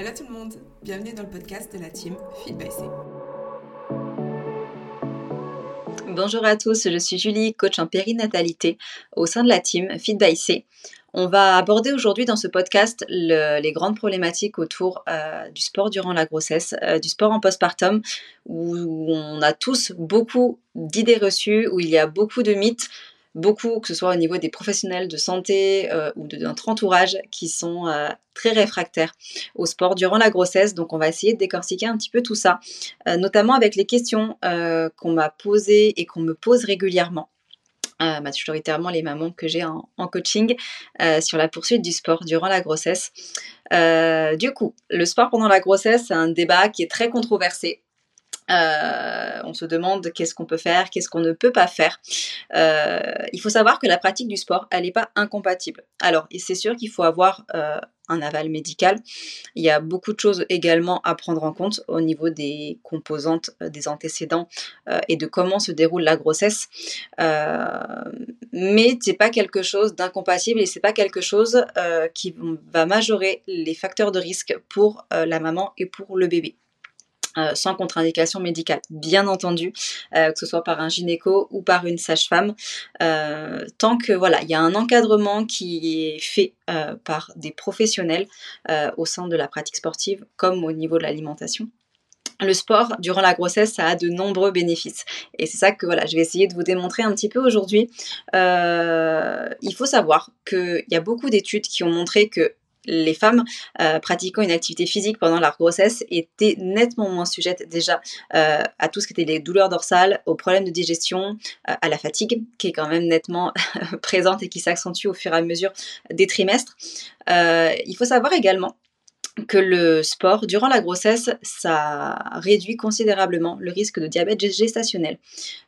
Hello tout le monde, bienvenue dans le podcast de la team Feed by C. Bonjour à tous, je suis Julie, coach en périnatalité au sein de la team Feed by C. On va aborder aujourd'hui dans ce podcast les grandes problématiques autour euh, du sport durant la grossesse, euh, du sport en postpartum, où on a tous beaucoup d'idées reçues, où il y a beaucoup de mythes, beaucoup, que ce soit au niveau des professionnels de santé euh, ou de notre entourage, qui sont euh, très réfractaires au sport durant la grossesse. Donc on va essayer de décortiquer un petit peu tout ça, euh, notamment avec les questions qu'on m'a posées et qu'on me pose régulièrement. Majoritairement les mamans que j'ai en, coaching sur la poursuite du sport durant la grossesse. du coup, le sport pendant la grossesse, c'est un débat qui est très controversé. Euh, on se demande qu'est-ce qu'on peut faire, qu'est-ce qu'on ne peut pas faire. Euh, il faut savoir que la pratique du sport, elle n'est pas incompatible. Alors, c'est sûr qu'il faut avoir euh, un aval médical. Il y a beaucoup de choses également à prendre en compte au niveau des composantes des antécédents et de comment se déroule la grossesse. mais c'est pas quelque chose d'incompatible et c'est pas quelque chose qui va majorer les facteurs de risque pour la maman et pour le bébé. Euh, sans contre-indication médicale, bien entendu, euh, que ce soit par un gynéco ou par une sage-femme, euh, tant que voilà, il y a un encadrement qui est fait par des professionnels au sein de la pratique sportive comme au niveau de l'alimentation. Le sport durant la grossesse, ça a de nombreux bénéfices. Et c'est ça que voilà, je vais essayer de vous démontrer un petit peu aujourd'hui. il faut savoir qu'il y a beaucoup d'études qui ont montré que les femmes euh, pratiquant une activité physique pendant leur grossesse étaient nettement moins sujettes déjà euh, à tout ce qui était les douleurs dorsales, aux problèmes de digestion, euh, à la fatigue, qui est quand même nettement présente et qui s'accentue au fur et à mesure des trimestres. il faut savoir également que le sport durant la grossesse, ça réduit considérablement le risque de diabète gestationnel,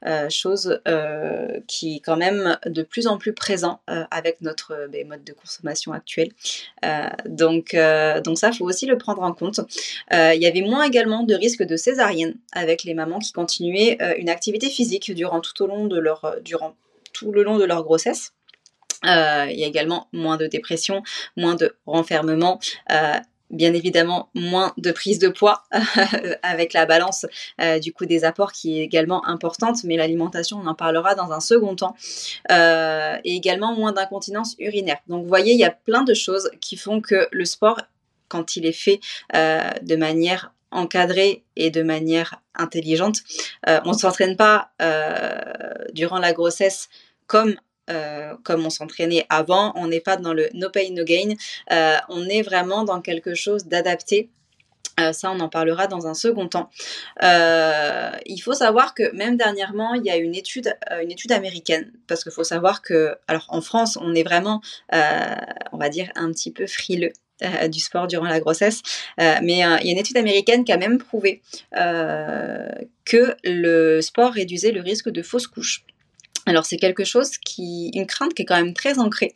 euh, chose euh, qui est quand même de plus en plus présent euh, avec notre ben, mode de consommation actuel. donc, donc ça, faut aussi le prendre en compte. Il y avait moins également de risque de césarienne avec les mamans qui continuaient une activité physique durant tout au long de leur durant tout le long de leur grossesse. il y a également moins de dépression, moins de renfermement, bien évidemment moins de prise de poids avec la balance euh, du coup des apports qui est également importante, mais l'alimentation on en parlera dans un second temps, euh, et également moins d'incontinence urinaire. Donc vous voyez, il y a plein de choses qui font que le sport, quand il est fait euh, de manière encadrée et de manière intelligente, on ne s'entraîne pas durant la grossesse comme euh, comme on s'entraînait avant, on n'est pas dans le no pain no gain, euh, on est vraiment dans quelque chose d'adapté. Euh, ça, on en parlera dans un second temps. il faut savoir que même dernièrement, il y a une étude, une étude américaine, parce qu'il faut savoir que, alors en France, on est vraiment, on va dire, un petit peu frileux du sport durant la grossesse. mais il y a une étude américaine qui a même prouvé que le sport réduisait le risque de fausse couche. Alors c'est quelque chose qui, une crainte qui est quand même très ancrée,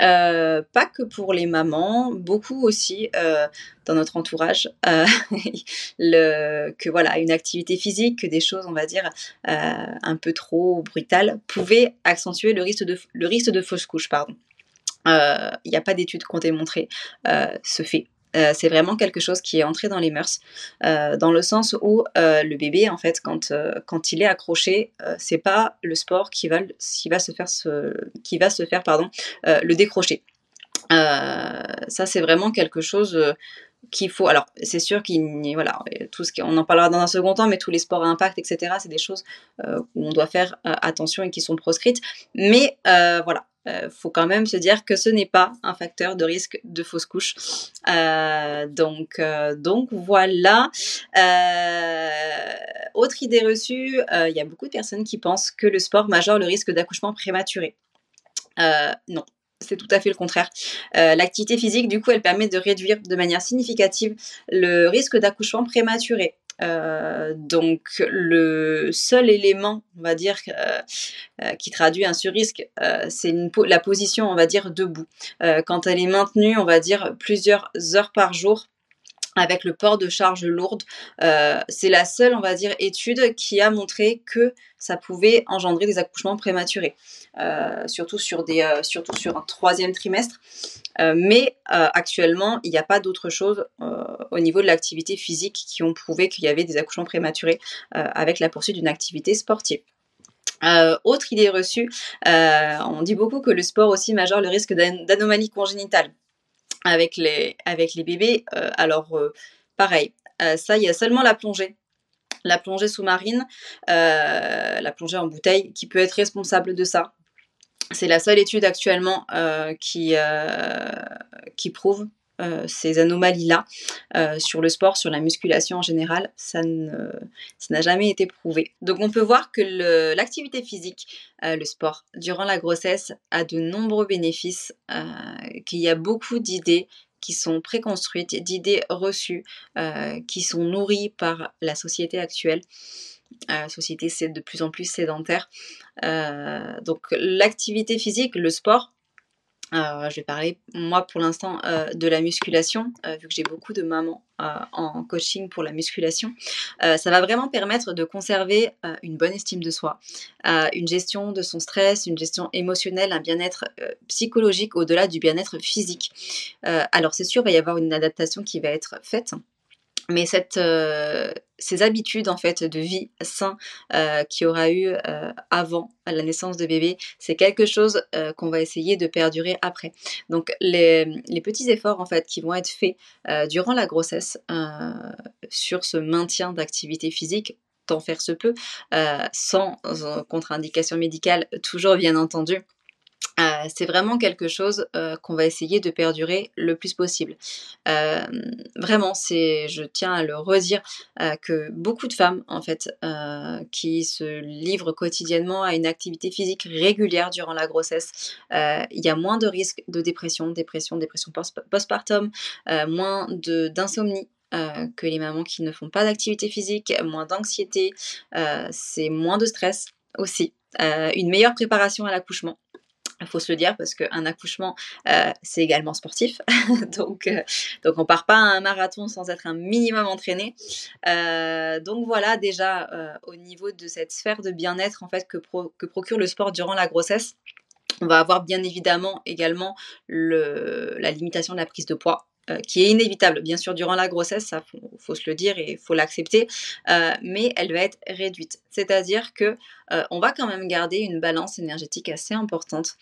euh, pas que pour les mamans, beaucoup aussi euh, dans notre entourage, euh, que voilà une activité physique, que des choses on va dire un peu trop brutales pouvaient accentuer le risque de le risque de fausse couche, pardon. Il n'y a pas d'études qui ont démontré ce fait. Euh, c'est vraiment quelque chose qui est entré dans les mœurs, euh, dans le sens où euh, le bébé, en fait, quand, quand il est accroché, c'est pas le sport qui va, qui va se faire, qui va se faire pardon, le décrocher. ça, c'est vraiment quelque chose qu'il faut. Alors, c'est sûr qu'il voilà, tout ce on en parlera dans un second temps, mais tous les sports à impact, etc., c'est des choses où on doit faire attention et qui sont proscrites. Mais voilà, euh, faut quand même se dire que ce n'est pas un facteur de risque de fausse couche. Euh, donc, euh, donc voilà. autre idée reçue, il y a beaucoup de personnes qui pensent que le sport majore le risque d'accouchement prématuré. non, c'est tout à fait le contraire. L'activité physique, du coup, elle permet de réduire de manière significative le risque d'accouchement prématuré. Euh, donc le seul élément, va dire, euh, euh, qui traduit un sur-risque, c'est la position, on va dire, debout. quand elle est maintenue, on va dire, plusieurs heures par jour, avec le port de charges lourdes. Euh, c'est la seule, on va dire, étude qui a montré que ça pouvait engendrer des accouchements prématurés, euh, surtout, sur des, euh, surtout sur un troisième trimestre. mais actuellement, il n'y a pas d'autre chose au niveau de l'activité physique qui ont prouvé qu'il y avait des accouchements prématurés avec la poursuite d'une activité sportive. autre idée reçue, on dit beaucoup que le sport aussi majeure le risque d'anomalies congénitales avec les, bébés. Euh, alors, euh, pareil, euh, ça, il y a seulement la plongée. La plongée sous-marine, la plongée en bouteille, qui peut être responsable de ça. C'est la seule étude actuellement qui prouve euh, ces anomalies-là euh, sur le sport, sur la musculation en général, ça n'a jamais été prouvé. Donc on peut voir que l'activité physique, euh, le sport, durant la grossesse, a de nombreux bénéfices, qu'il y a beaucoup d'idées qui sont préconstruites, d'idées reçues, qui sont nourries par la société actuelle. La société c'est de plus en plus sédentaire. donc l'activité physique, le sport, euh, je vais parler, moi, pour l'instant, euh, de la musculation, euh, vu que j'ai beaucoup de mamans en coaching pour la musculation. ça va vraiment permettre de conserver une bonne estime de soi, une gestion de son stress, une gestion émotionnelle, un bien-être psychologique au-delà du bien-être physique. alors, c'est sûr, il va y avoir une adaptation qui va être faite mais euh, ces habitudes en fait de vie sain euh, qu'il y aura eu euh, avant la naissance de bébé, c'est quelque chose qu'on va essayer de perdurer après. Donc les, les, petits efforts en fait qui vont être faits durant la grossesse sur ce maintien d'activité physique tant faire se peut, sans contre-indication médicale, toujours bien entendu, euh, c'est vraiment quelque chose euh, qu'on va essayer de perdurer le plus possible. Euh, vraiment, c'est, je tiens à le redire, que beaucoup de femmes, en fait, qui se livrent quotidiennement à une activité physique régulière durant la grossesse, il y a moins de risques de dépression, dépression, dépression postpartum, moins d'insomnie. que les mamans qui ne font pas d'activité physique, moins d'anxiété, c'est moins de stress aussi, une meilleure préparation à l'accouchement il faut se le dire parce qu'un accouchement, euh, c'est également sportif. donc, euh, donc on part pas à un marathon sans être un minimum entraîné. Euh, donc voilà déjà au niveau de cette sphère de bien-être en fait que, procure le sport durant la grossesse. On va avoir bien évidemment également le, la limitation de la prise de poids. Euh, qui est inévitable, bien sûr, durant la grossesse, ça faut, se le dire et faut l'accepter, euh, mais elle va être réduite. C'est-à-dire que euh, on va quand même garder une balance énergétique assez importante,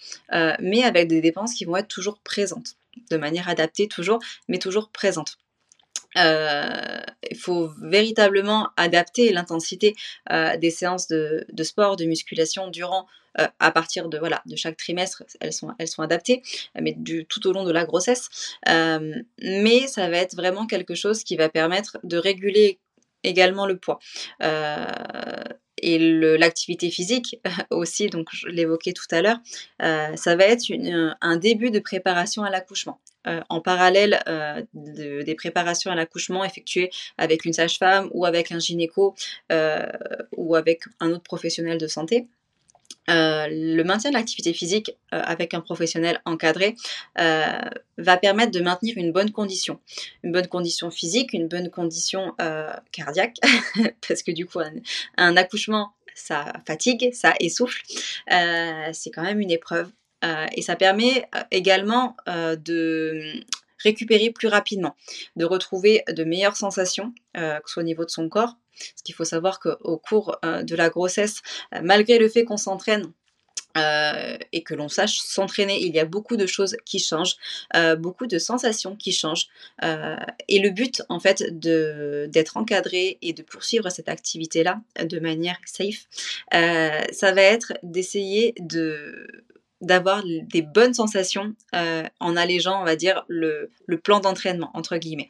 mais avec des dépenses qui vont être toujours présentes, de manière adaptée toujours, mais toujours présentes. il faut véritablement adapter l'intensité des séances de, de, sport, de musculation durant euh, à partir de, voilà, de chaque trimestre, elles sont, adaptées, mais tout au long de la grossesse. Euh, mais ça va être vraiment quelque chose qui va permettre de réguler également le poids. Euh, et l'activité physique aussi, donc je l'évoquais tout à l'heure, ça va être un début de préparation à l'accouchement. en parallèle des préparations à l'accouchement effectuées avec une sage-femme ou avec un gynéco ou avec un autre professionnel de santé. Euh, le maintien de l'activité physique euh, avec un professionnel encadré euh, va permettre de maintenir une bonne condition. Une bonne condition physique, une bonne condition cardiaque, parce que du coup, un, accouchement, ça fatigue, ça essouffle. c'est quand même une épreuve. et ça permet également de récupérer plus rapidement, de retrouver de meilleures sensations, que ce soit au niveau de son corps, parce qu'il faut savoir qu'au cours euh, de la grossesse, euh, malgré le fait qu'on s'entraîne, euh, et que l'on sache s'entraîner. Il y a beaucoup de choses qui changent, beaucoup de sensations qui changent. et le but, en fait, d'être encadré et de poursuivre cette activité-là de manière safe, ça va être d'essayer de d'avoir des bonnes sensations en allégeant, on va dire, le plan d'entraînement, entre guillemets.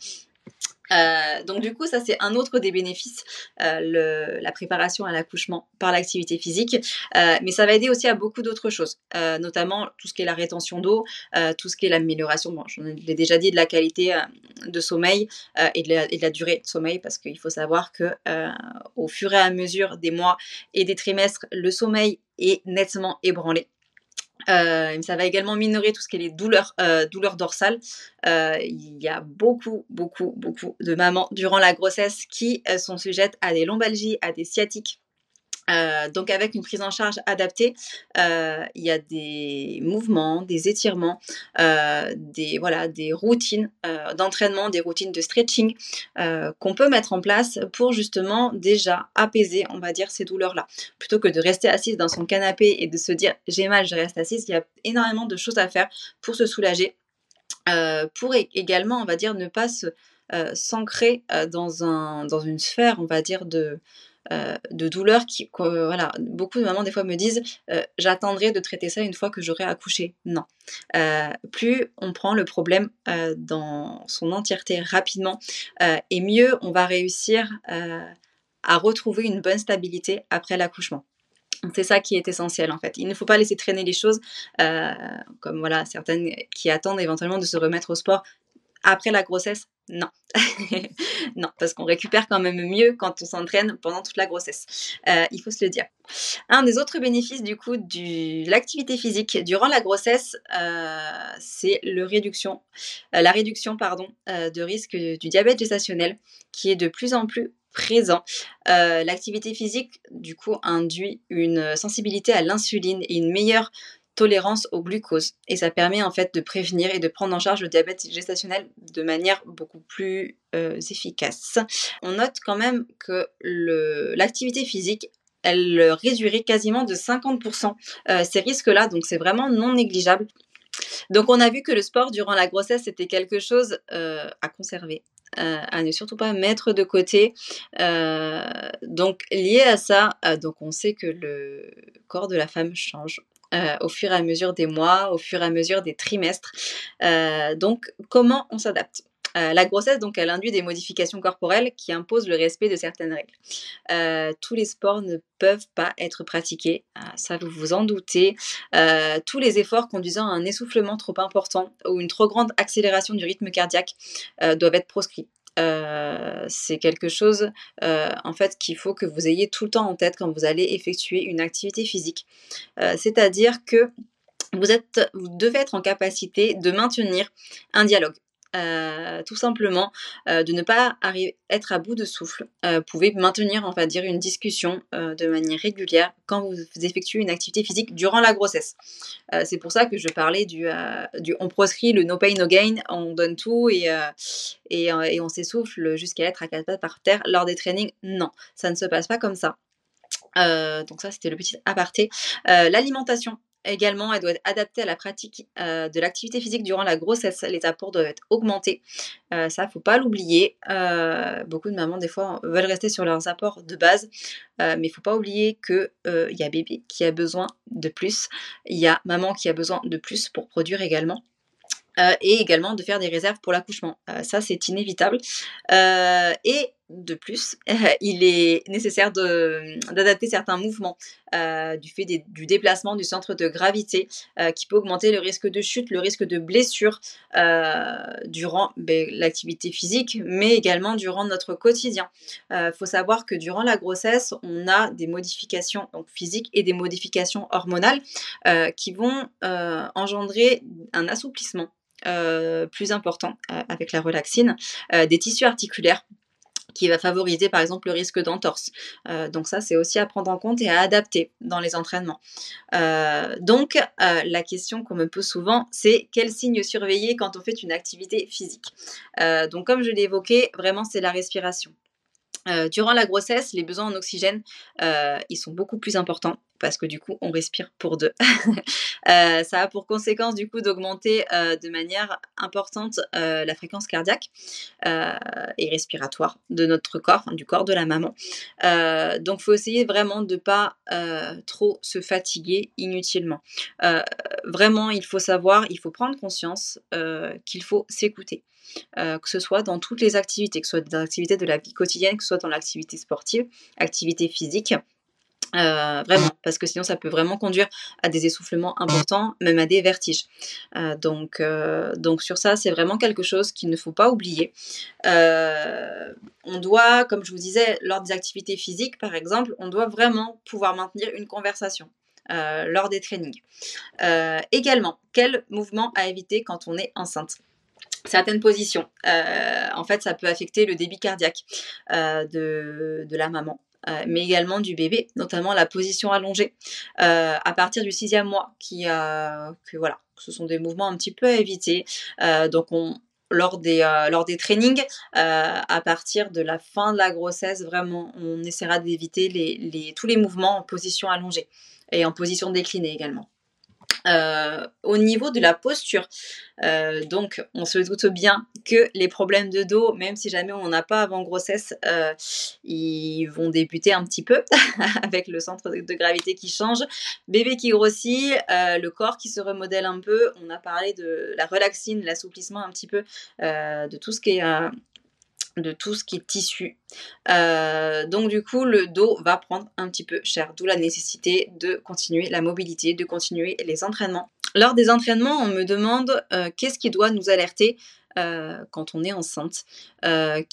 Euh, donc du coup, ça c'est un autre des bénéfices, euh, la préparation à l'accouchement par l'activité physique, euh, mais ça va aider aussi à beaucoup d'autres choses, notamment tout ce qui est la rétention d'eau, tout ce qui est l'amélioration, bon, je l'ai déjà dit, de la qualité de sommeil et de, la, et, de la, durée de sommeil, parce qu'il faut savoir que au fur et à mesure des mois et des trimestres, le sommeil est nettement ébranlé. Euh, ça va également minorer tout ce qui est les douleurs, euh, douleurs dorsales. Euh, il y a beaucoup, beaucoup, beaucoup de mamans durant la grossesse qui sont sujettes à des lombalgies, à des sciatiques. Euh, donc avec une prise en charge adaptée, euh, il y a des mouvements, des étirements, euh, des, voilà, des routines d'entraînement, des routines de stretching qu'on peut mettre en place pour justement déjà apaiser, on va dire, ces douleurs-là. Plutôt que de rester assise dans son canapé et de se dire j'ai mal, je reste assise, il y a énormément de choses à faire pour se soulager. pour également, on va dire, ne pas s'ancrer dans, un, dans une sphère, on va dire, de, euh, de douleur qui, voilà, beaucoup de mamans des fois me disent euh, j'attendrai de traiter ça une fois que j'aurai accouché. Non. Euh, plus on prend le problème dans son entièreté rapidement, et mieux on va réussir à retrouver une bonne stabilité après l'accouchement. C'est ça qui est essentiel en fait. Il ne faut pas laisser traîner les choses, comme voilà certaines qui attendent éventuellement de se remettre au sport après la grossesse, non. non, parce qu'on récupère quand même mieux quand on s'entraîne pendant toute la grossesse. Euh, il faut se le dire. Un des autres bénéfices du coup de l'activité physique durant la grossesse, euh, c'est euh, la réduction de risque du diabète gestationnel qui est de plus en plus présent. l'activité physique, du coup, induit une sensibilité à l'insuline et une meilleure tolérance au glucose. Et ça permet en fait de prévenir et de prendre en charge le diabète gestationnel de manière beaucoup plus euh, efficace. On note quand même que l'activité physique elle réduirait quasiment de 50% euh, ces risques-là, donc c'est vraiment non négligeable. Donc on a vu que le sport durant la grossesse était quelque chose euh, à conserver, à ne surtout pas mettre de côté. donc lié à ça, donc on sait que le corps de la femme change euh, au fur et à mesure des mois, au fur et à mesure des trimestres. Euh, donc, comment on s'adapte? Euh, la grossesse, donc, elle induit des modifications corporelles qui imposent le respect de certaines règles. tous les sports ne peuvent pas être pratiqués, ça vous vous en doutez. tous les efforts conduisant à un essoufflement trop important ou une trop grande accélération du rythme cardiaque doivent être proscrits. Euh, c'est quelque chose euh, en fait qu'il faut que vous ayez tout le temps en tête quand vous allez effectuer une activité physique. Euh, c'est-à-dire que vous, êtes, vous devez être en capacité de maintenir un dialogue euh, tout simplement euh, de ne pas être à bout de souffle. Euh, vous pouvez maintenir, on dire, une discussion de manière régulière quand vous effectuez une activité physique durant la grossesse. c'est pour ça que je parlais du, du, on proscrit le no pain no gain, on donne tout et, et, et on s'essouffle jusqu'à être à quatre pattes par terre lors des trainings. Non, ça ne se passe pas comme ça. donc ça, c'était le petit aparté. L'alimentation, Également, elle doit être adaptée à la pratique euh, de l'activité physique durant la grossesse. Les apports doivent être augmentés. Euh, ça, faut pas l'oublier. Euh, beaucoup de mamans, des fois, veulent rester sur leurs apports de base. mais il faut pas oublier qu'il y a bébé qui a besoin de plus. Il y a maman qui a besoin de plus pour produire également. et également de faire des réserves pour l'accouchement. ça, c'est inévitable. et de plus, il est nécessaire d'adapter certains mouvements euh, du fait du déplacement du centre de gravité euh, qui peut augmenter le risque de chute, le risque de blessure euh, durant ben, l'activité physique, mais également durant notre quotidien. Il faut savoir que durant la grossesse, on a des modifications physiques et des modifications hormonales qui vont engendrer un assouplissement plus important avec la relaxine, des tissus articulaires qui va favoriser par exemple le risque d'entorse. Euh, donc ça, c'est aussi à prendre en compte et à adapter dans les entraînements. Euh, donc euh, la question qu'on me pose souvent, c'est quels signes surveiller quand on fait une activité physique? donc comme je l'ai évoqué, vraiment c'est la respiration. durant la grossesse, les besoins en oxygène, ils sont beaucoup plus importants parce que du coup on respire pour deux. Euh, ça a pour conséquence du coup d'augmenter euh, de manière importante euh, la fréquence cardiaque et respiratoire de notre corps, du corps de la maman. donc faut essayer vraiment de pas trop se fatiguer inutilement. vraiment il faut savoir, il faut prendre conscience qu'il faut s'écouter. que ce soit dans toutes les activités, que ce soit dans activités de la vie quotidienne, que ce soit dans l'activité sportive, activité physique, euh, vraiment, parce que sinon ça peut vraiment conduire à des essoufflements importants, même à des vertiges. Euh, donc, euh, donc sur ça, c'est vraiment quelque chose qu'il ne faut pas oublier. on doit, comme je vous disais, lors des activités physiques, par exemple, on doit vraiment pouvoir maintenir une conversation. lors des trainings. également, quel mouvement à éviter quand on est enceinte? Certaines positions. en fait, ça peut affecter le débit cardiaque de, la maman. Mais également du bébé, notamment la position allongée à partir du sixième mois, qui, que voilà, ce sont des mouvements un petit peu à éviter. donc on, lors des, euh, lors des trainings, euh, à partir de la fin de la grossesse, vraiment, on essaiera d'éviter tous les mouvements en position allongée et en position déclinée également. Euh, au niveau de la posture, euh, donc on se doute bien que les problèmes de dos, même si jamais on n'en a pas avant grossesse, euh, ils vont débuter un petit peu avec le centre de gravité qui change, bébé qui grossit, le corps qui se remodèle un peu. On a parlé de la relaxine, l'assouplissement un petit peu, de tout ce qui est de tout ce qui est tissu. Euh, donc du coup, le dos va prendre un petit peu cher, d'où la nécessité de continuer la mobilité, de continuer les entraînements. Lors des entraînements, on me demande euh, qu'est-ce qui doit nous alerter euh, quand on est enceinte, hum,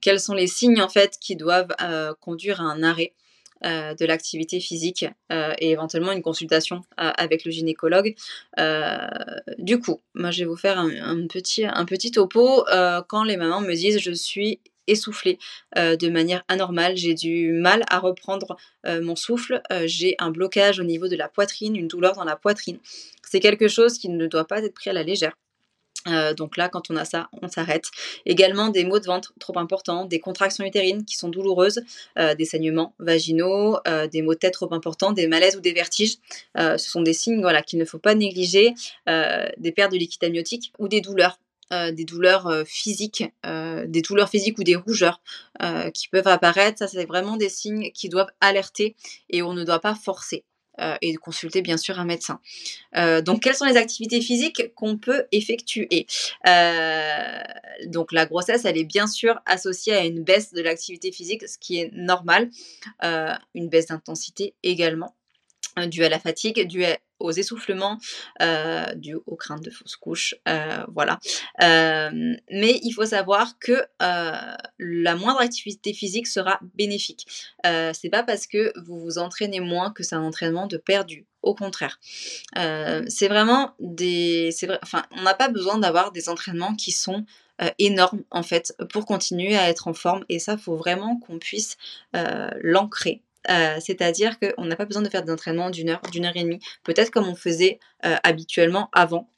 quels sont les signes en fait qui doivent conduire à un arrêt. Euh, de l'activité physique euh, et éventuellement une consultation euh, avec le gynécologue. du coup, moi je vais vous faire un, petit, un petit topo quand les mamans me disent je suis essoufflée de manière anormale, j'ai du mal à reprendre mon souffle, j'ai un blocage au niveau de la poitrine, une douleur dans la poitrine. C'est quelque chose qui ne doit pas être pris à la légère. Euh, donc là, quand on a ça, on s'arrête. Également des maux de ventre trop importants, des contractions utérines qui sont douloureuses, euh, des saignements vaginaux, euh, des maux de tête trop importants, des malaises ou des vertiges. ce sont des signes voilà, qu'il ne faut pas négliger, des pertes de liquide amniotique ou des douleurs. des douleurs physiques, des douleurs physiques ou des rougeurs qui peuvent apparaître. Ça, c'est vraiment des signes qui doivent alerter et on ne doit pas forcer. Euh, et de consulter bien sûr un médecin. Euh, donc quelles sont les activités physiques qu'on peut effectuer? Euh, Donc la grossesse, elle est bien sûr associée à une baisse de l'activité physique, ce qui est normal, une baisse d'intensité également dû à la fatigue, dû aux essoufflements, euh, dû aux craintes de fausses couches, euh, voilà. Euh, mais il faut savoir que la moindre activité physique sera bénéfique. c'est pas parce que vous vous entraînez moins que c'est un entraînement de perdu. Au contraire, c'est vraiment des, vrai, enfin, on n'a pas besoin d'avoir des entraînements qui sont énormes en fait pour continuer à être en forme et ça faut vraiment qu'on puisse l'ancrer euh, c'est-à-dire qu'on n'a pas besoin de faire des entraînements d'une heure, d'une heure et demie, peut-être comme on faisait euh, habituellement avant,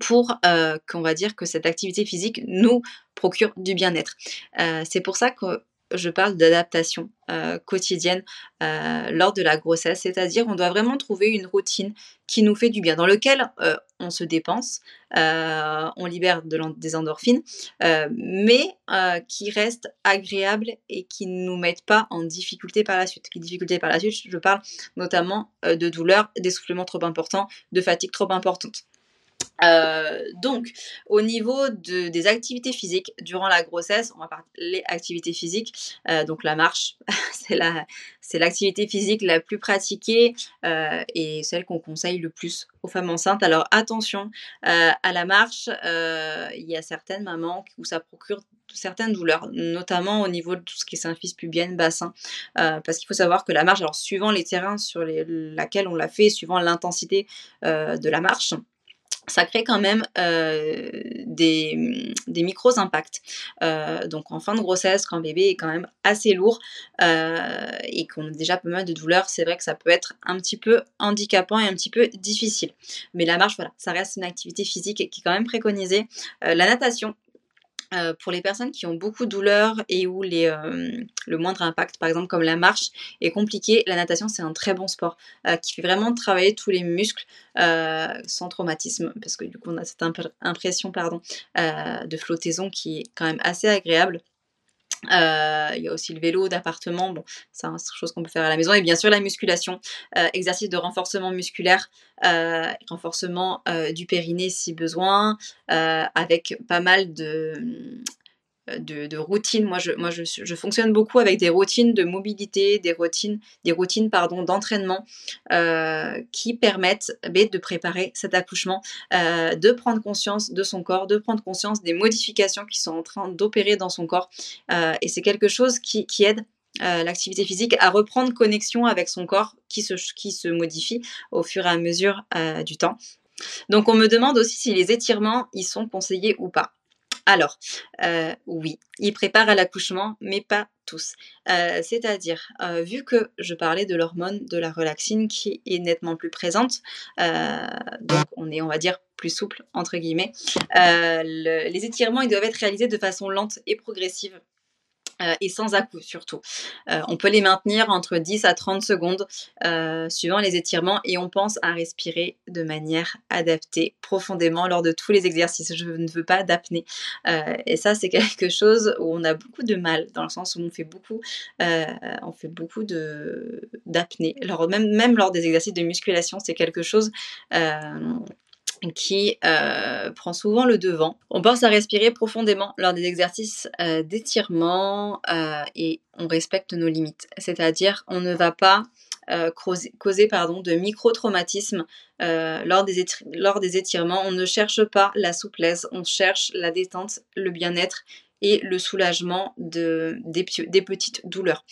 pour euh, qu'on va dire que cette activité physique nous procure du bien-être. c'est pour ça que je parle d'adaptation euh, quotidienne euh, lors de la grossesse, c'est-à-dire on doit vraiment trouver une routine qui nous fait du bien, dans lequel euh, on se dépense, on libère des endorphines, mais qui reste agréable et qui ne nous mette pas en difficulté par la suite. Difficulté par la suite, je parle notamment de douleurs, d'essoufflement trop important, de fatigue trop importante. Euh, donc, au niveau de, des activités physiques durant la grossesse, on va parler activités physiques. Euh, donc, la marche, c'est l'activité physique la plus pratiquée euh, et celle qu'on conseille le plus aux femmes enceintes. Alors, attention à la marche. Il y a certaines mamans où ça procure certaines douleurs, notamment au niveau de tout ce qui est symphyse pubienne, bassin, parce qu'il faut savoir que la marche, alors suivant les terrains sur lesquels on l'a fait, suivant l'intensité de la marche, ça crée quand même euh, des, des micros impacts. Euh, donc en fin de grossesse, quand bébé est quand même assez lourd euh, et qu'on a déjà pas mal de douleurs, c'est vrai que ça peut être un petit peu handicapant et un petit peu difficile. Mais la marche, voilà, ça reste une activité physique qui est quand même préconisée. la natation, euh, pour les personnes qui ont beaucoup de douleurs et où euh, le moindre impact, par exemple comme la marche, est compliqué, la natation c'est un très bon sport euh, qui fait vraiment travailler tous les muscles sans traumatisme parce que du coup on a cette impression pardon, de flottaison qui est quand même assez agréable. Euh, il y a aussi le vélo d'appartement, bon, c'est une chose qu'on peut faire à la maison. Et bien sûr, la musculation, euh, exercice de renforcement musculaire, euh, renforcement du périnée si besoin, avec pas mal de, de, routines. Moi, je, fonctionne beaucoup avec des routines de mobilité, des routines, d'entraînement euh, qui permettent de préparer cet accouchement, euh, de prendre conscience de son corps, de prendre conscience des modifications qui sont en train d'opérer dans son corps. Euh, et c'est quelque chose qui, aide l'activité physique à reprendre connexion avec son corps qui se, qui se modifie au fur et à mesure du temps. Donc on me demande aussi si les étirements ils sont conseillés ou pas. Alors, euh, oui, ils préparent à l'accouchement, mais pas tous. Euh, c'est-à-dire, euh, vu que je parlais de l'hormone de la relaxine qui est nettement plus présente, donc on est, on va dire, plus souple, entre guillemets, les étirements, ils doivent être réalisés de façon lente et progressive euh, et sans à-coup surtout. Euh, on peut les maintenir entre 10 à 30 secondes euh, suivant les étirements et on pense à respirer de manière adaptée profondément lors de tous les exercices. Je ne veux pas d'apnée. et ça c'est quelque chose où on a beaucoup de mal dans le sens où on fait beaucoup, on fait beaucoup de d'apnée. Même, même lors des exercices de musculation, c'est quelque chose qui euh, prend souvent le devant. On pense à respirer profondément lors des exercices euh, d'étirement euh, et on respecte nos limites. C'est-à-dire on ne va pas causer, de micro-traumatismes lors des étirements. On ne cherche pas la souplesse, on cherche la détente, le bien-être et le soulagement de, des, petites douleurs.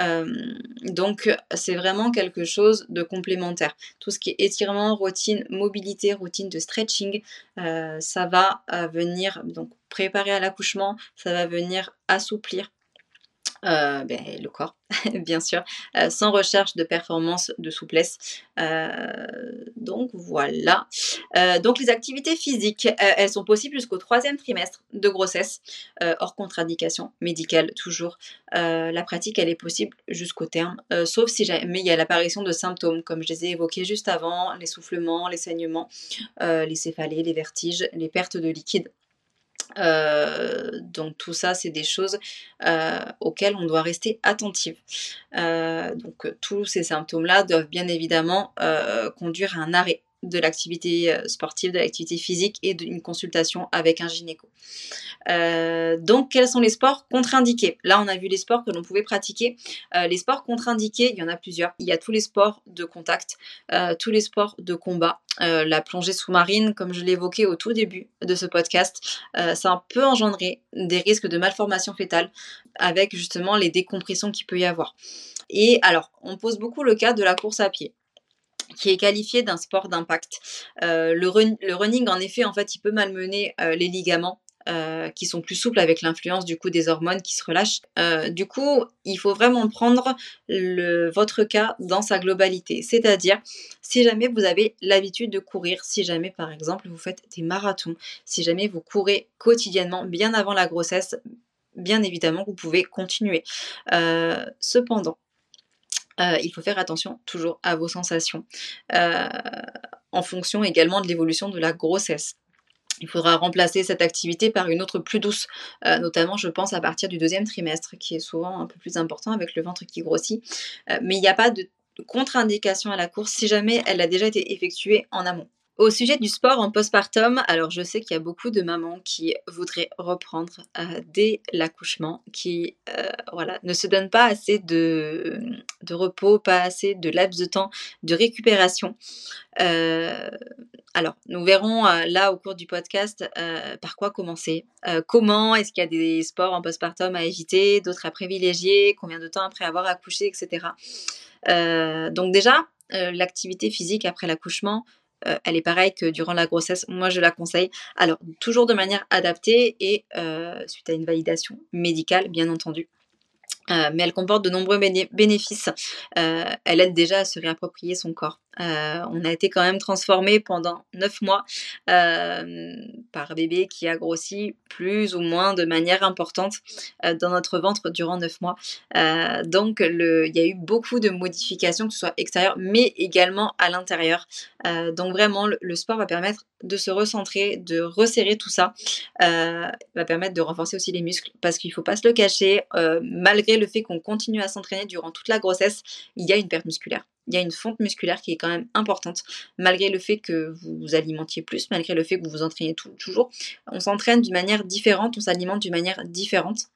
Euh, donc c'est vraiment quelque chose de complémentaire. Tout ce qui est étirement, routine, mobilité, routine de stretching, euh, ça va euh, venir donc préparer à l'accouchement, ça va venir assouplir euh, ben, le corps, bien sûr, euh, sans recherche de performance, de souplesse. Euh, donc voilà. donc les activités physiques, elles sont possibles jusqu'au troisième trimestre de grossesse, hors contre-indication médicale toujours. la pratique, elle est possible jusqu'au terme, sauf si jamais il y a l'apparition de symptômes, comme je les ai évoqués juste avant, l'essoufflement, les saignements, les céphalées, les vertiges, les pertes de liquide. Euh, donc tout ça, c'est des choses euh, auxquelles on doit rester attentif. Euh, donc tous ces symptômes-là doivent bien évidemment conduire à un arrêt de l'activité euh, sportive, de l'activité physique et d'une consultation avec un gynéco. Euh, donc, quels sont les sports contre-indiqués? Là, on a vu les sports que l'on pouvait pratiquer. Euh, les sports contre-indiqués, il y en a plusieurs. Il y a tous les sports de contact, tous les sports de combat, la plongée sous-marine, comme je l'évoquais au tout début de ce podcast, ça peut engendrer des risques de malformation fétale avec justement les décompressions qu'il peut y avoir. Et alors, on pose beaucoup le cas de la course à pied qui est qualifié d'un sport d'impact. Euh, le, running, en effet, en fait, il peut malmener euh, les ligaments. Euh, qui sont plus souples avec l'influence du coup des hormones qui se relâchent. du coup, il faut vraiment prendre le, votre cas dans sa globalité. C'est-à-dire, si jamais vous avez l'habitude de courir, si jamais par exemple vous faites des marathons, si jamais vous courez quotidiennement bien avant la grossesse, bien évidemment vous pouvez continuer. cependant, euh, il faut faire attention toujours à vos sensations, euh, en fonction également de l'évolution de la grossesse. Il faudra remplacer cette activité par une autre plus douce, euh, notamment je pense à partir du deuxième trimestre, qui est souvent un peu plus important avec le ventre qui grossit. mais il n'y a pas de contre-indication à la course si jamais elle a déjà été effectuée en amont. Au sujet du sport en postpartum, alors je sais qu'il y a beaucoup de mamans qui voudraient reprendre euh, dès l'accouchement, qui euh, ne se donnent pas assez de, de, repos, pas assez de laps de temps de récupération. Euh, alors, nous verrons là au cours du podcast par quoi commencer. comment est-ce qu'il y a des sports en postpartum à éviter, d'autres à privilégier, combien de temps après avoir accouché, etc. donc déjà, l'activité physique après l'accouchement, euh, elle est pareille que durant la grossesse. Moi, je la conseille. Alors, toujours de manière adaptée et euh, suite à une validation médicale, bien entendu. Euh, mais elle comporte de nombreux bénéfices. elle aide déjà à se réapproprier son corps. Euh, on a été quand même transformé pendant 9 mois euh, par bébé qui a grossi plus ou moins de manière importante euh, dans notre ventre durant 9 mois. donc il y a eu beaucoup de modifications, que ce soit extérieures mais également à l'intérieur. donc vraiment le, sport va permettre de se recentrer, de resserrer tout ça, va permettre de renforcer aussi les muscles parce qu'il ne faut pas se le cacher, malgré le fait qu'on continue à s'entraîner durant toute la grossesse, il y a une perte musculaire il y a une fonte musculaire qui est quand même importante, malgré le fait que vous alimentiez plus, malgré le fait que vous vous entraînez toujours. On s'entraîne d'une manière différente, on s'alimente d'une manière différente.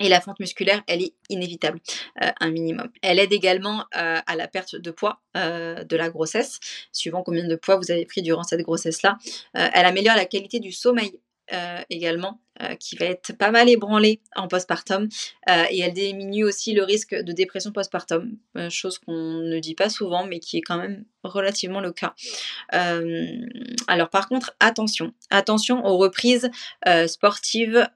Et la fonte musculaire, elle est inévitable, euh, un minimum. Elle aide également euh, à la perte de poids euh, de la grossesse, suivant combien de poids vous avez pris durant cette grossesse-là. elle améliore la qualité du sommeil également, euh, qui va être pas mal ébranlée en postpartum euh, et elle diminue aussi le risque de dépression postpartum, euh, chose qu'on ne dit pas souvent mais qui est quand même relativement le cas. alors par contre, attention, attention aux reprises sportives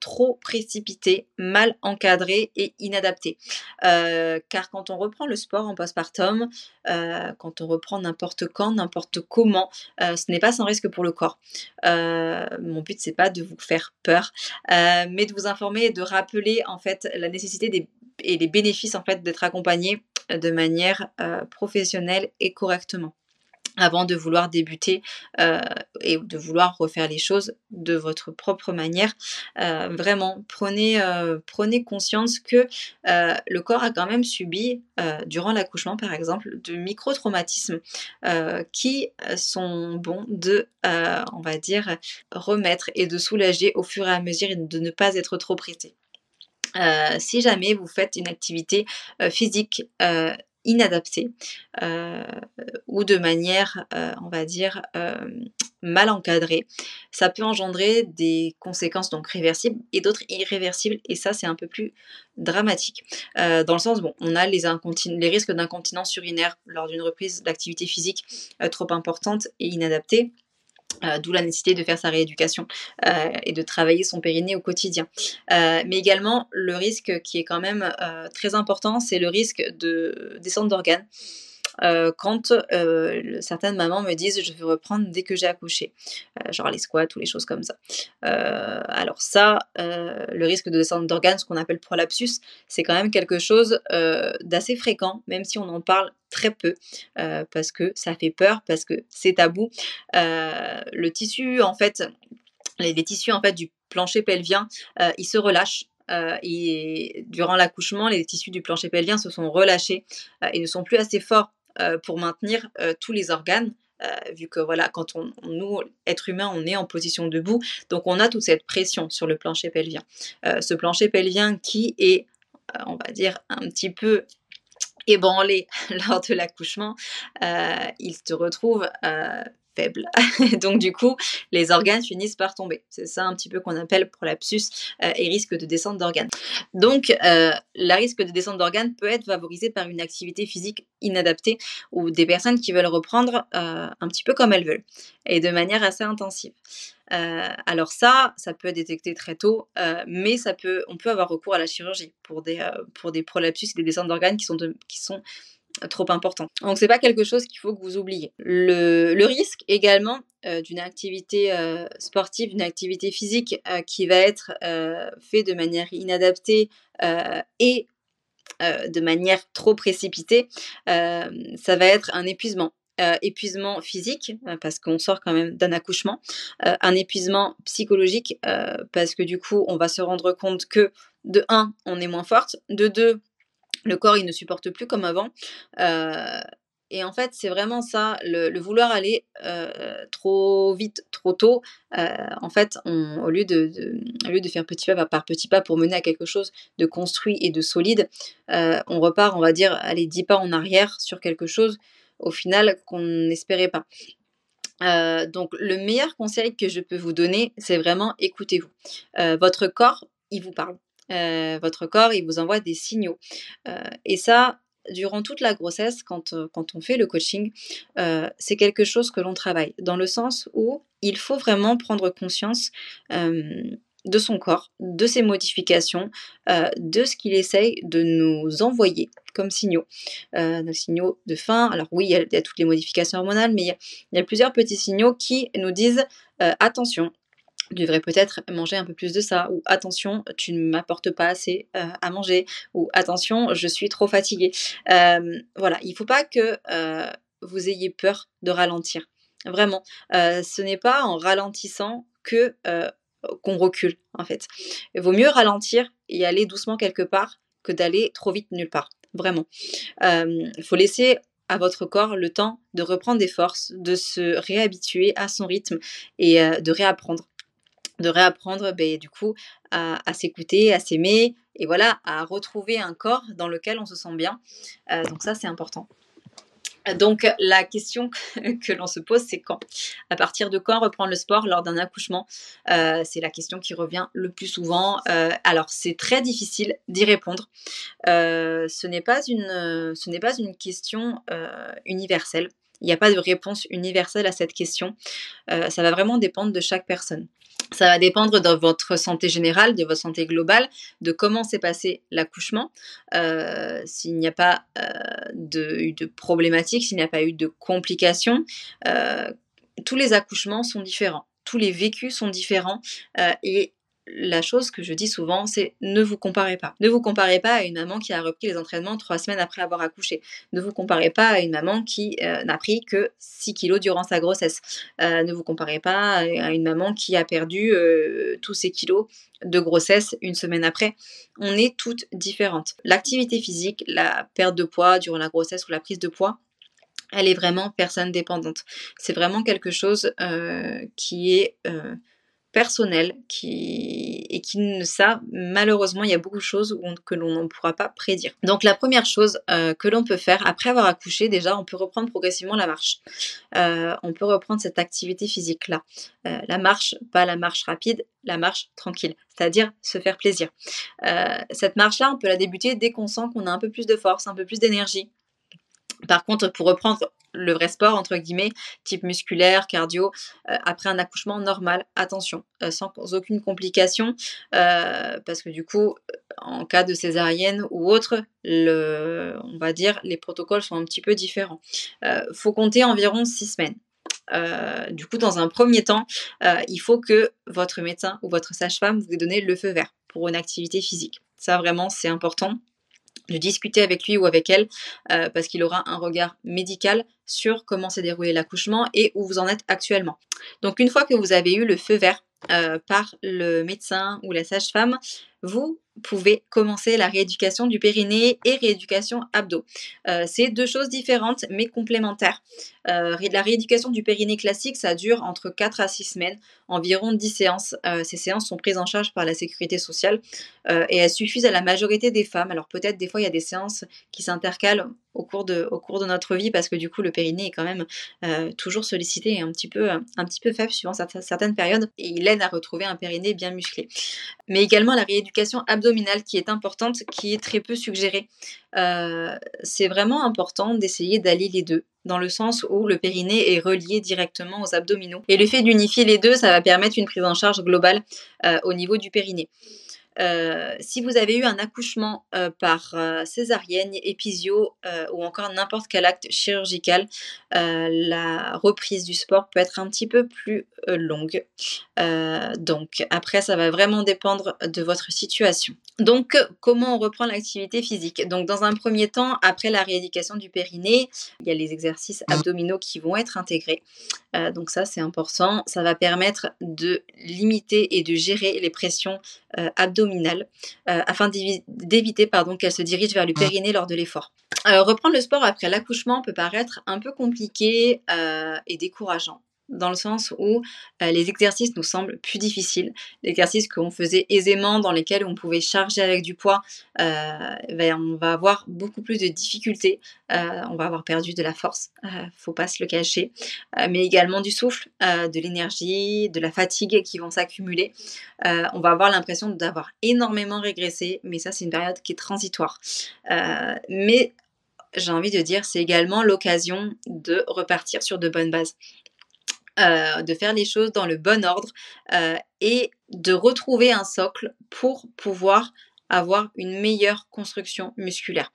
trop précipitées, mal encadrées et inadaptées. car quand on reprend le sport en postpartum, quand on reprend n'importe quand, n'importe comment, ce n'est pas sans risque pour le corps. mon but c'est pas de vous faire euh, mais de vous informer et de rappeler en fait la nécessité des, et les bénéfices en fait d'être accompagné de manière euh, professionnelle et correctement avant de vouloir débuter euh, et de vouloir refaire les choses de votre propre manière. Euh, vraiment, prenez, euh, prenez conscience que le corps a quand même subi, durant l'accouchement par exemple, de micro-traumatismes qui sont bons de, on va dire, remettre et de soulager au fur et à mesure et de ne pas être trop pressé. si jamais vous faites une activité physique inadaptée euh, ou de manière, euh, on va dire, euh, mal encadrée, ça peut engendrer des conséquences donc réversibles et d'autres irréversibles et ça c'est un peu plus dramatique. dans le sens, bon, on a les, les risques d'incontinence urinaire lors d'une reprise d'activité physique trop importante et inadaptée. Euh, d'où la nécessité de faire sa rééducation euh, et de travailler son périnée au quotidien. Euh, mais également, le risque qui est quand même très important, c'est le risque de descente d'organes. Euh, quand euh, certaines mamans me disent je veux reprendre dès que j'ai accouché, euh, genre les squats ou les choses comme ça. alors ça, le risque de descente d'organes, ce qu'on appelle prolapsus, c'est quand même quelque chose d'assez fréquent, même si on en parle très peu parce que ça fait peur, parce que c'est tabou. le tissu, en fait, les, tissus en fait du plancher pelvien, ils se relâchent et durant l'accouchement, les tissus du plancher pelvien se sont relâchés et ne sont plus assez forts euh, pour maintenir euh, tous les organes. Euh, vu que voilà, quand on, nous, êtres humains, on est en position debout, donc on a toute cette pression sur le plancher pelvien. ce plancher pelvien qui est, on va dire, un petit peu ébranlé lors de l'accouchement, il se retrouve Donc du coup, les organes finissent par tomber. C'est ça un petit peu qu'on appelle prolapsus euh, et risque de descente d'organes. Donc euh, risque de descente d'organes peut être favorisé par une activité physique inadaptée ou des personnes qui veulent reprendre euh, un petit peu comme elles veulent et de manière assez intensive. alors ça, ça peut être détecté très tôt, mais ça peut, on peut avoir recours à la chirurgie pour des, pour des prolapsus et des descentes d'organes qui sont, qui sont trop important. Donc c'est pas quelque chose qu'il faut que vous oubliez. Le, risque également euh, d'une activité euh, sportive, d'une activité physique euh, qui va être fait de manière inadaptée et de manière trop précipitée, ça va être un épuisement. épuisement physique, parce qu'on sort quand même d'un accouchement, un épuisement psychologique, parce que du coup, on va se rendre compte que, de 1, on est moins forte, de 2, le corps il ne supporte plus comme avant. Euh, et en fait, c'est vraiment ça, le, vouloir aller euh, trop vite, trop tôt. Euh, en fait, au, lieu de, lieu de faire petit pas par petit pas pour mener à quelque chose de construit et de solide, on repart, on va dire, aller dix pas en arrière sur quelque chose, au final, qu'on n'espérait pas. donc, le meilleur conseil que je peux vous donner, c'est vraiment écoutez-vous. votre corps, il vous parle. Euh, votre corps, il vous envoie des signaux. Euh, et ça, durant toute la grossesse, quand, euh, quand on fait le coaching, c'est quelque chose que l'on travaille, dans le sens où il faut vraiment prendre conscience de son corps, de ses modifications, de ce qu'il essaye de nous envoyer comme signaux. nos signaux de faim, alors oui, il y, a, toutes les modifications hormonales, mais il y a plusieurs petits signaux qui nous disent attention, tu devrais peut-être manger un peu plus de ça, ou attention, tu ne m'apportes pas assez euh, à manger, ou attention, je suis trop fatiguée. Euh, voilà, il ne faut pas que euh, vous ayez peur de ralentir. Vraiment, ce n'est pas en ralentissant que qu'on recule, en fait. Il vaut mieux ralentir et aller doucement quelque part que d'aller trop vite nulle part. Vraiment. Il faut laisser à votre corps le temps de reprendre des forces, de se réhabituer à son rythme et de réapprendre de réapprendre ben, du coup à, s'écouter, à s'aimer et voilà, à retrouver un corps dans lequel on se sent bien. Euh, donc ça, c'est important. Donc la question que l'on se pose, c'est quand? À partir de quand reprendre le sport lors d'un accouchement? Euh, C'est la question qui revient le plus souvent. Euh, alors c'est très difficile d'y répondre. Ce n'est pas une question universelle. Il n'y a pas de réponse universelle à cette question. ça va vraiment dépendre de chaque personne. Ça va dépendre de votre santé générale, de votre santé globale, de comment s'est passé l'accouchement. Euh, s'il n'y a pas euh, eu de problématiques, s'il n'y a pas eu de complications, euh, tous les accouchements sont différents. Tous les vécus sont différents et la chose que je dis souvent, c'est ne vous comparez pas. Ne vous comparez pas à une maman qui a repris les entraînements trois semaines après avoir accouché. Ne vous comparez pas à une maman qui euh, n'a pris que 6 kilos durant sa grossesse. Euh, ne vous comparez pas à une maman qui a perdu euh, tous ses kilos de grossesse une semaine après. On est toutes différentes. L'activité physique, la perte de poids durant la grossesse ou la prise de poids, elle est vraiment personne dépendante. C'est vraiment quelque chose qui est personnel qui, et qui ne ça, malheureusement, il y a beaucoup de choses que l'on ne pourra pas prédire. Donc la première chose euh, que l'on peut faire après avoir accouché, déjà, on peut reprendre progressivement la marche. Euh, on peut reprendre cette activité physique-là. Euh, la marche, pas la marche rapide, la marche tranquille, c'est-à-dire se faire plaisir. cette marche-là, on peut la débuter dès qu'on sent qu'on a un peu plus de force, un peu plus d'énergie. Par contre, pour reprendre le vrai sport, entre guillemets, type musculaire, cardio, euh, après un accouchement normal, attention, euh, sans aucune complication, euh, parce que du coup, en cas de césarienne ou autre, on va dire, les protocoles sont un petit peu différents. faut compter environ six semaines. du coup, dans un premier temps, il faut que votre médecin ou votre sage-femme vous donne le feu vert pour une activité physique. Ça, vraiment, c'est important de discuter avec lui ou avec elle euh, parce qu'il aura un regard médical sur comment s'est déroulé l'accouchement et où vous en êtes actuellement. Donc une fois que vous avez eu le feu vert euh, par le médecin ou la sage-femme, vous pouvez commencer la rééducation du périnée et rééducation abdos. Euh, c'est deux choses différentes mais complémentaires. Euh, la rééducation du périnée classique, ça dure entre 4 à 6 semaines, environ 10 séances. Euh, ces séances sont prises en charge par la sécurité sociale et elles suffisent à la majorité des femmes. Alors peut-être des fois il y a des séances qui s'intercalent au cours, de, notre vie parce que du coup le périnée est quand même toujours sollicité et un petit peu, faible suivant certaines périodes et il aide à retrouver un périnée bien musclé. Mais également la rééducation abdominale qui est importante, qui est très peu suggérée. Euh, c'est vraiment important d'essayer d'allier les deux, dans le sens où le périnée est relié directement aux abdominaux. Et le fait d'unifier les deux, ça va permettre une prise en charge globale euh, au niveau du périnée. Euh, si vous avez eu un accouchement euh, par euh, césarienne, épisio ou encore n'importe quel acte chirurgical, la reprise du sport peut être un petit peu plus longue. donc après, ça va vraiment dépendre de votre situation. Donc comment on reprend l'activité physique? Donc dans un premier temps, après la rééducation du périnée, il y a les exercices abdominaux qui vont être intégrés. donc ça c'est important. Ça va permettre de limiter et de gérer les pressions abdominales euh, afin d'éviter pardon qu'elle se dirige vers le ah. périnée lors de l'effort. Euh, reprendre le sport après l'accouchement peut paraître un peu compliqué euh, et décourageant dans le sens où les exercices nous semblent plus difficiles. Les exercices qu'on faisait aisément, dans lesquels on pouvait charger avec du poids, ben, on va avoir beaucoup plus de difficultés. on va avoir perdu de la force, faut pas se le cacher, mais également du souffle, de l'énergie, de la fatigue qui vont s'accumuler. on va avoir l'impression d'avoir énormément régressé, mais ça c'est une période qui est transitoire. mais j'ai envie de dire, c'est également l'occasion de repartir sur de bonnes bases. Euh, de faire les choses dans le bon ordre euh, et de retrouver un socle pour pouvoir avoir une meilleure construction musculaire.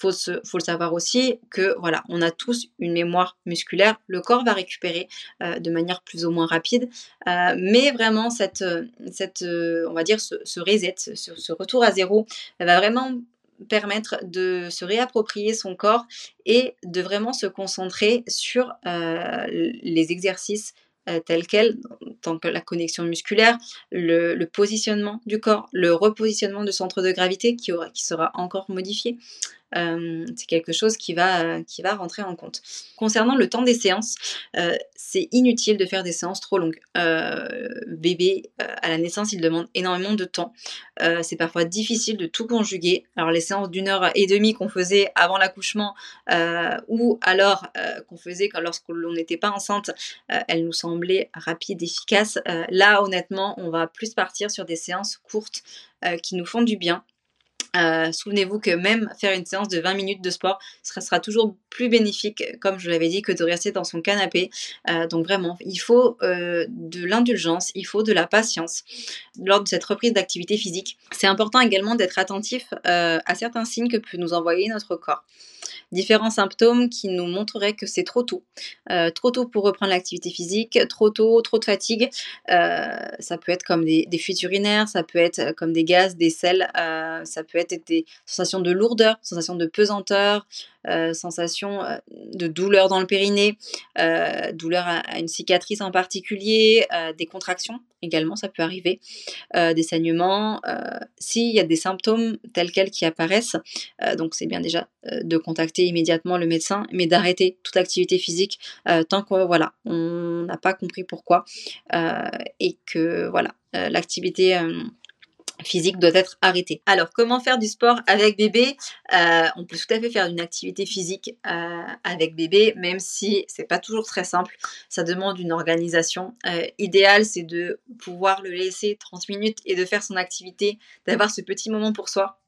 Faut, faut le savoir aussi que voilà, on a tous une mémoire musculaire. Le corps va récupérer euh, de manière plus ou moins rapide, mais vraiment cette, cette on va dire ce, reset, ce, retour à zéro, va vraiment permettre de se réapproprier son corps et de vraiment se concentrer sur euh, les exercices euh, tels quels, tant que la connexion musculaire, le, positionnement du corps, le repositionnement du centre de gravité qui, sera encore modifié, c'est quelque chose qui va, qui va rentrer en compte. Concernant le temps des séances, c'est inutile de faire des séances trop longues. bébé, à la naissance, il demande énormément de temps. c'est parfois difficile de tout conjuguer. Alors les séances d'une heure et demie qu'on faisait avant l'accouchement ou alors qu'on faisait lorsque l'on n'était pas enceinte, elles nous semblaient rapides, efficaces. là, honnêtement, on va plus partir sur des séances courtes qui nous font du bien euh, souvenez-vous que même faire une séance de 20 minutes de sport sera, toujours plus bénéfique, comme je l'avais dit, que de rester dans son canapé. Euh, donc vraiment, il faut euh, de l'indulgence, il faut de la patience lors de cette reprise d'activité physique. C'est important également d'être attentif à certains signes que peut nous envoyer notre corps différents symptômes qui nous montreraient que c'est trop tôt. Trop tôt pour reprendre l'activité physique, trop tôt, trop de fatigue. Ça peut être comme des, fuites urinaires, ça peut être comme des gaz, des sels, ça peut être des sensations de lourdeur, sensations de pesanteur, euh, sensation euh, de douleur dans le périnée, euh, douleur à, une cicatrice en particulier, des contractions également, ça peut arriver, des saignements. S'il y a des symptômes tels quels qui apparaissent, donc c'est bien déjà de contacter immédiatement le médecin, mais d'arrêter toute activité physique tant qu'on voilà, on n'a pas compris pourquoi et que voilà, l'activité physique doit être arrêté. Alors, comment faire du sport avec bébé? Euh, On peut tout à fait faire une activité physique euh, avec bébé, même si c'est pas toujours très simple. Ça demande une organisation. Euh, idéal, c'est de pouvoir le laisser 30 minutes et de faire son activité, d'avoir ce petit moment pour soi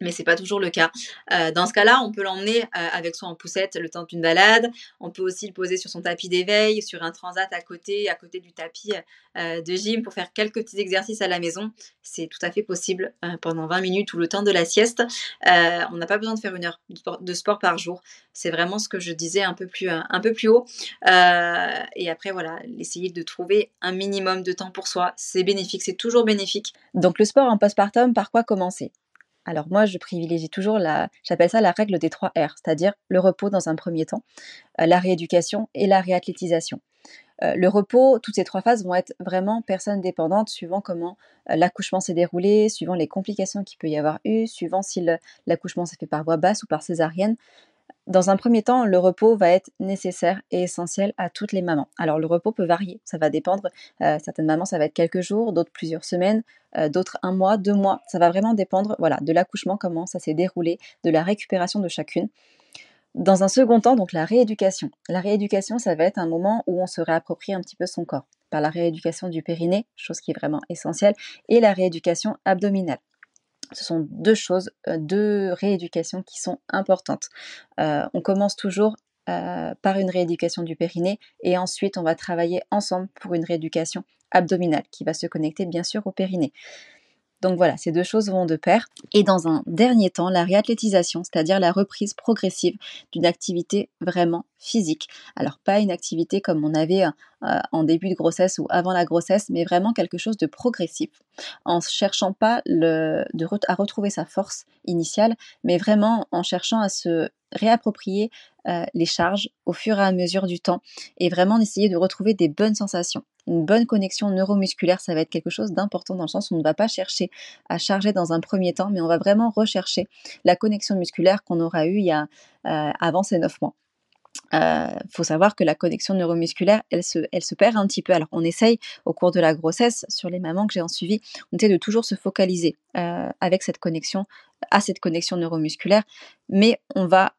mais c'est pas toujours le cas. Euh, dans ce cas-là, on peut l'emmener euh, avec soi en poussette le temps d'une balade. On peut aussi le poser sur son tapis d'éveil, sur un transat à côté, à côté du tapis euh, de gym pour faire quelques petits exercices à la maison. C'est tout à fait possible pendant 20 minutes ou le temps de la sieste. on n'a pas besoin de faire une heure de sport par jour. C'est vraiment ce que je disais un peu plus, un peu plus haut. et après, voilà, essayer de trouver un minimum de temps pour soi. C'est bénéfique, c'est toujours bénéfique. Donc le sport en postpartum, par quoi commencer? Alors moi, je privilégie toujours la, j'appelle ça la règle des trois R, c'est-à-dire le repos dans un premier temps, euh, la rééducation et la réathlétisation. Euh, le repos, toutes ces trois phases vont être vraiment personnes dépendantes suivant comment euh, l'accouchement s'est déroulé, suivant les complications qu'il peut y avoir eu, suivant si l'accouchement s'est fait par voie basse ou par césarienne. Dans un premier temps, le repos va être nécessaire et essentiel à toutes les mamans. Alors le repos peut varier, ça va dépendre. Euh, certaines mamans, ça va être quelques jours, d'autres plusieurs semaines, euh, d'autres un mois, deux mois. Ça va vraiment dépendre voilà, de l'accouchement, comment ça s'est déroulé, de la récupération de chacune. Dans un second temps, donc la rééducation. La rééducation, ça va être un moment où on se réapproprie un petit peu son corps par la rééducation du périnée, chose qui est vraiment essentielle, et la rééducation abdominale. Ce sont deux choses, euh, deux rééducations qui sont importantes. Euh, on commence toujours euh, par une rééducation du périnée et ensuite on va travailler ensemble pour une rééducation abdominale qui va se connecter bien sûr au périnée. Donc voilà, ces deux choses vont de pair. Et dans un dernier temps, la réathlétisation, c'est-à-dire la reprise progressive d'une activité vraiment physique. Alors pas une activité comme on avait euh, en début de grossesse ou avant la grossesse, mais vraiment quelque chose de progressif, en cherchant pas à retrouver sa force initiale, mais vraiment en cherchant à se réapproprier euh, les charges au fur et à mesure du temps et vraiment essayer de retrouver des bonnes sensations. Une bonne connexion neuromusculaire, ça va être quelque chose d'important dans le sens où on ne va pas chercher à charger dans un premier temps, mais on va vraiment rechercher la connexion musculaire qu'on aura eue il y a, euh, avant ces neuf mois. Il euh, faut savoir que la connexion neuromusculaire, elle se, perd un petit peu. Alors, on essaye au cours de la grossesse, sur les mamans que j'ai en suivi, on essaie de toujours se focaliser avec cette connexion, à cette connexion neuromusculaire, mais on va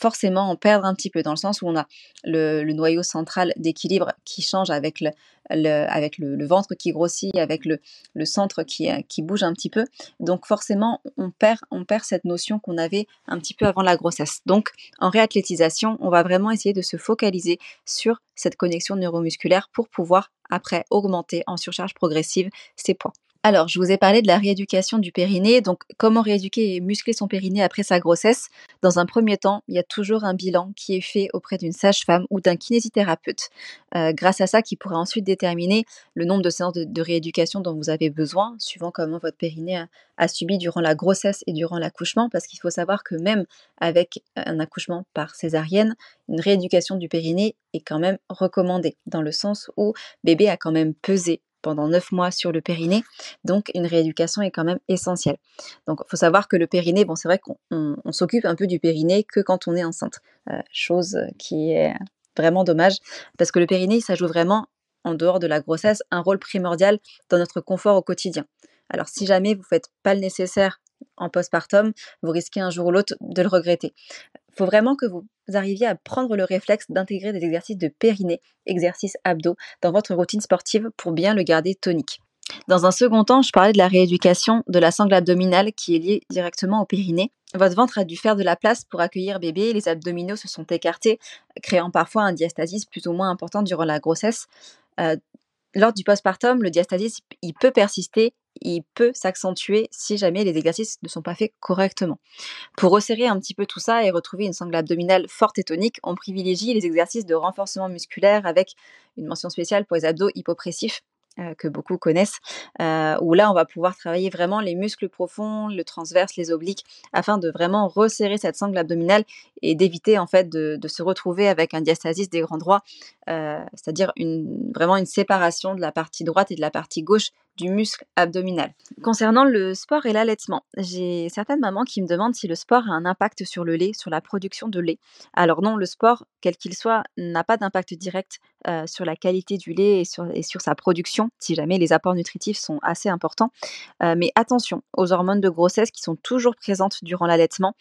forcément en perdre un petit peu, dans le sens où on a le, noyau central d'équilibre qui change avec le, ventre qui grossit, avec le, centre qui, euh, qui, bouge un petit peu. Donc forcément, on perd, on perd cette notion qu'on avait un petit peu avant la grossesse. Donc en réathlétisation, on va vraiment essayer de se focaliser sur cette connexion neuromusculaire pour pouvoir après augmenter en surcharge progressive ses poids. Alors, je vous ai parlé de la rééducation du périnée. Donc, comment rééduquer et muscler son périnée après sa grossesse Dans un premier temps, il y a toujours un bilan qui est fait auprès d'une sage-femme ou d'un kinésithérapeute. Euh, grâce à ça, qui pourra ensuite déterminer le nombre de séances de, rééducation dont vous avez besoin, suivant comment votre périnée a, subi durant la grossesse et durant l'accouchement. Parce qu'il faut savoir que même avec un accouchement par césarienne, une rééducation du périnée est quand même recommandée, dans le sens où bébé a quand même pesé pendant 9 mois sur le périnée. Donc, une rééducation est quand même essentielle. Donc, il faut savoir que le périnée, bon, c'est vrai qu'on s'occupe un peu du périnée que quand on est enceinte. Euh, chose qui est vraiment dommage parce que le périnée, ça joue vraiment, en dehors de la grossesse, un rôle primordial dans notre confort au quotidien. Alors, si jamais vous faites pas le nécessaire en postpartum, vous risquez un jour ou l'autre de le regretter. Il faut vraiment que vous arriviez à prendre le réflexe d'intégrer des exercices de périnée, exercices abdos, dans votre routine sportive pour bien le garder tonique. Dans un second temps, je parlais de la rééducation de la sangle abdominale qui est liée directement au périnée. Votre ventre a dû faire de la place pour accueillir bébé, les abdominaux se sont écartés, créant parfois un diastasis plus ou moins important durant la grossesse. Euh, lors du postpartum, le diastasis, il peut persister, il peut s'accentuer si jamais les exercices ne sont pas faits correctement. Pour resserrer un petit peu tout ça et retrouver une sangle abdominale forte et tonique, on privilégie les exercices de renforcement musculaire avec une mention spéciale pour les abdos hypopressifs que beaucoup connaissent, euh, où là on va pouvoir travailler vraiment les muscles profonds, le transverse, les obliques, afin de vraiment resserrer cette sangle abdominale et d'éviter en fait de, se retrouver avec un diastasis des grands droits, euh, c'est-à-dire vraiment une séparation de la partie droite et de la partie gauche du muscle abdominal. Concernant le sport et l'allaitement, j'ai certaines mamans qui me demandent si le sport a un impact sur le lait, sur la production de lait. Alors non, le sport, quel qu'il soit, n'a pas d'impact direct euh, sur la qualité du lait et sur, sa production, si jamais les apports nutritifs sont assez importants. Euh, mais attention aux hormones de grossesse qui sont toujours présentes durant l'allaitement,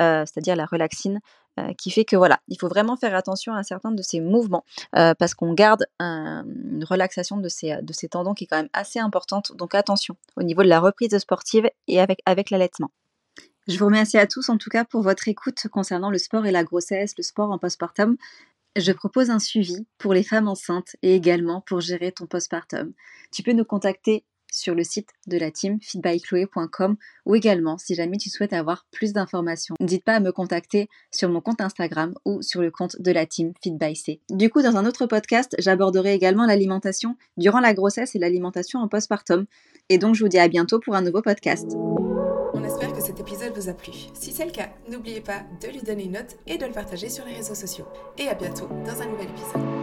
euh, c'est-à-dire la relaxine, euh, qui fait que voilà, il faut vraiment faire attention à certains de ces mouvements euh, parce qu'on garde une relaxation de ces, de ces tendons qui est quand même assez importante. Donc attention au niveau de la reprise sportive et avec, avec l'allaitement. Je vous remercie à tous en tout cas pour votre écoute concernant le sport et la grossesse, le sport en postpartum. Je propose un suivi pour les femmes enceintes et également pour gérer ton postpartum. Tu peux nous contacter sur le site de la team feedbychloé.com ou également si jamais tu souhaites avoir plus d'informations. N'hésite pas à me contacter sur mon compte Instagram ou sur le compte de la team feedbyc. Du coup, dans un autre podcast, j'aborderai également l'alimentation durant la grossesse et l'alimentation en postpartum. Et donc, je vous dis à bientôt pour un nouveau podcast. On espère que cet épisode vous a plu. Si c'est le cas, n'oubliez pas de lui donner une note et de le partager sur les réseaux sociaux. Et à bientôt dans un nouvel épisode.